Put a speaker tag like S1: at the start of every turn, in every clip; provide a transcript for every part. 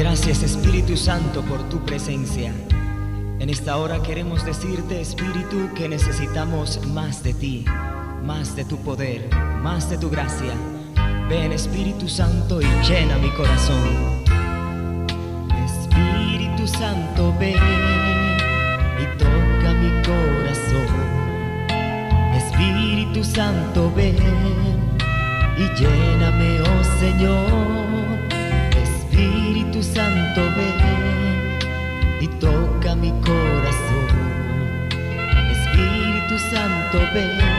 S1: Gracias Espíritu Santo por tu presencia. En esta hora queremos decirte, Espíritu, que necesitamos más de ti, más de tu poder, más de tu gracia. Ven Espíritu Santo y llena mi corazón. Espíritu Santo, ven y toca mi corazón. Espíritu Santo, ven Santo, ven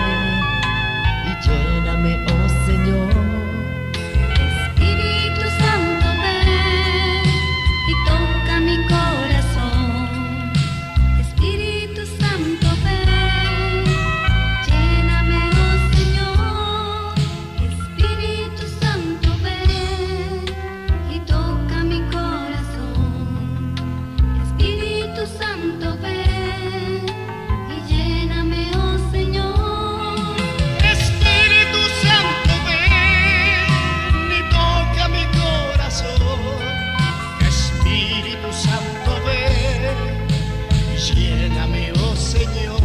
S2: you.